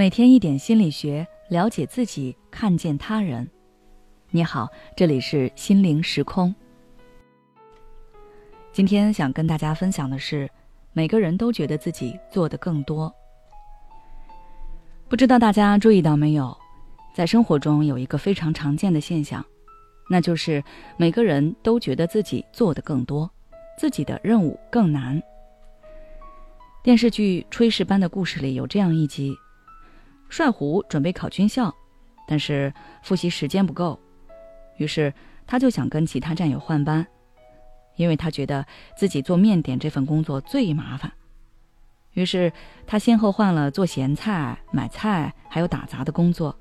每天一点心理学，了解自己，看见他人。你好，这里是心灵时空。今天想跟大家分享的是，每个人都觉得自己做的更多。不知道大家注意到没有，在生活中有一个非常常见的现象，那就是每个人都觉得自己做的更多，自己的任务更难。电视剧《炊事班的故事》里有这样一集。帅虎准备考军校，但是复习时间不够，于是他就想跟其他战友换班，因为他觉得自己做面点这份工作最麻烦。于是他先后换了做咸菜、买菜，还有打杂的工作。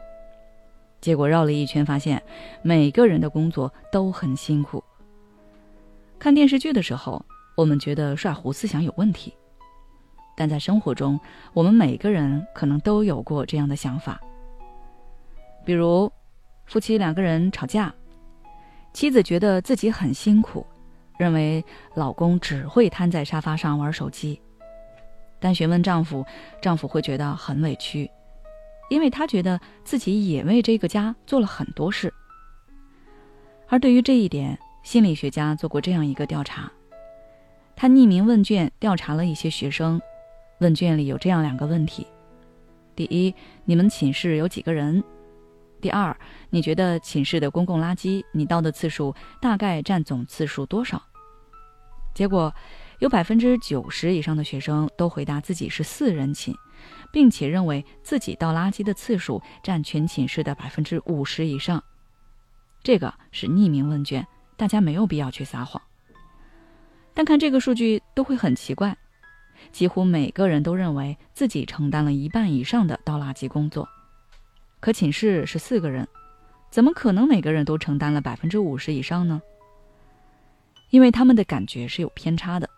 结果绕了一圈，发现每个人的工作都很辛苦。看电视剧的时候，我们觉得帅虎思想有问题。但在生活中，我们每个人可能都有过这样的想法。比如，夫妻两个人吵架，妻子觉得自己很辛苦，认为老公只会瘫在沙发上玩手机；但询问丈夫，丈夫会觉得很委屈，因为他觉得自己也为这个家做了很多事。而对于这一点，心理学家做过这样一个调查，他匿名问卷调查了一些学生。问卷里有这样两个问题：第一，你们寝室有几个人？第二，你觉得寝室的公共垃圾你倒的次数大概占总次数多少？结果，有百分之九十以上的学生都回答自己是四人寝，并且认为自己倒垃圾的次数占全寝室的百分之五十以上。这个是匿名问卷，大家没有必要去撒谎。但看这个数据都会很奇怪。几乎每个人都认为自己承担了一半以上的倒垃圾工作，可寝室是四个人，怎么可能每个人都承担了百分之五十以上呢？因为他们的感觉是有偏差的，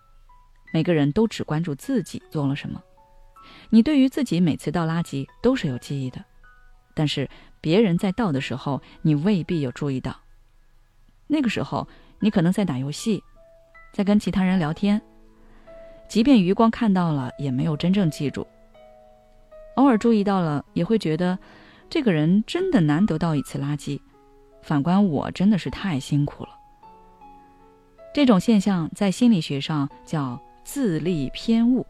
每个人都只关注自己做了什么。你对于自己每次倒垃圾都是有记忆的，但是别人在倒的时候，你未必有注意到。那个时候，你可能在打游戏，在跟其他人聊天。即便余光看到了，也没有真正记住。偶尔注意到了，也会觉得，这个人真的难得倒一次垃圾。反观我，真的是太辛苦了。这种现象在心理学上叫自利偏误。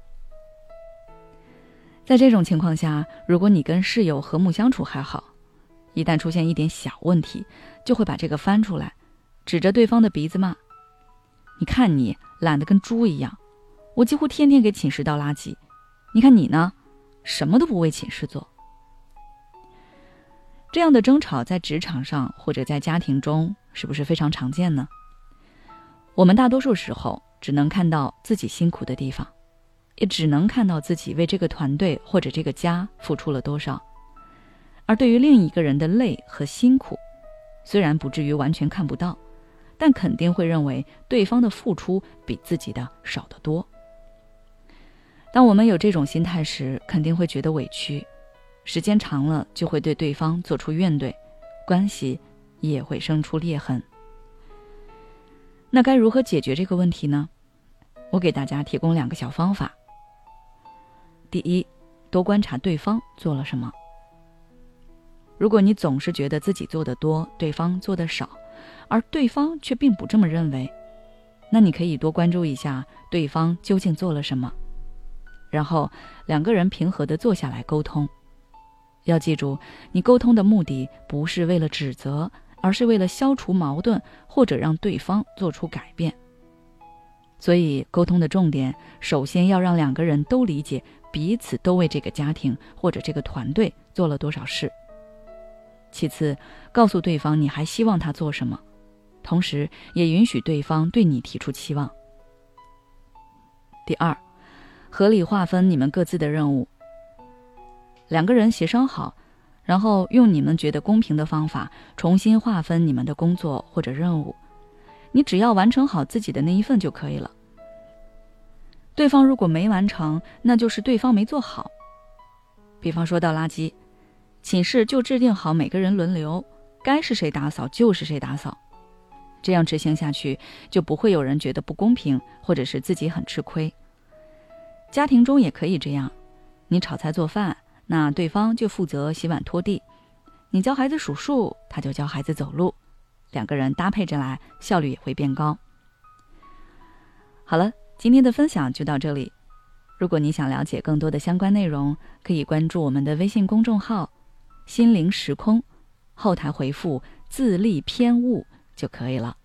在这种情况下，如果你跟室友和睦相处还好，一旦出现一点小问题，就会把这个翻出来，指着对方的鼻子骂：“你看你懒得跟猪一样。”我几乎天天给寝室倒垃圾，你看你呢，什么都不为寝室做。这样的争吵在职场上或者在家庭中是不是非常常见呢？我们大多数时候只能看到自己辛苦的地方，也只能看到自己为这个团队或者这个家付出了多少，而对于另一个人的累和辛苦，虽然不至于完全看不到，但肯定会认为对方的付出比自己的少得多。当我们有这种心态时，肯定会觉得委屈，时间长了就会对对方做出怨怼，关系也会生出裂痕。那该如何解决这个问题呢？我给大家提供两个小方法。第一，多观察对方做了什么。如果你总是觉得自己做的多，对方做的少，而对方却并不这么认为，那你可以多关注一下对方究竟做了什么。然后两个人平和的坐下来沟通。要记住，你沟通的目的不是为了指责，而是为了消除矛盾或者让对方做出改变。所以，沟通的重点首先要让两个人都理解彼此都为这个家庭或者这个团队做了多少事。其次，告诉对方你还希望他做什么，同时也允许对方对你提出期望。第二。合理划分你们各自的任务，两个人协商好，然后用你们觉得公平的方法重新划分你们的工作或者任务。你只要完成好自己的那一份就可以了。对方如果没完成，那就是对方没做好。比方说倒垃圾，寝室就制定好每个人轮流，该是谁打扫就是谁打扫。这样执行下去，就不会有人觉得不公平，或者是自己很吃亏。家庭中也可以这样，你炒菜做饭，那对方就负责洗碗拖地。你教孩子数数，他就教孩子走路，两个人搭配着来，效率也会变高。好了，今天的分享就到这里。如果你想了解更多的相关内容，可以关注我们的微信公众号“心灵时空”，后台回复“自立偏误”就可以了。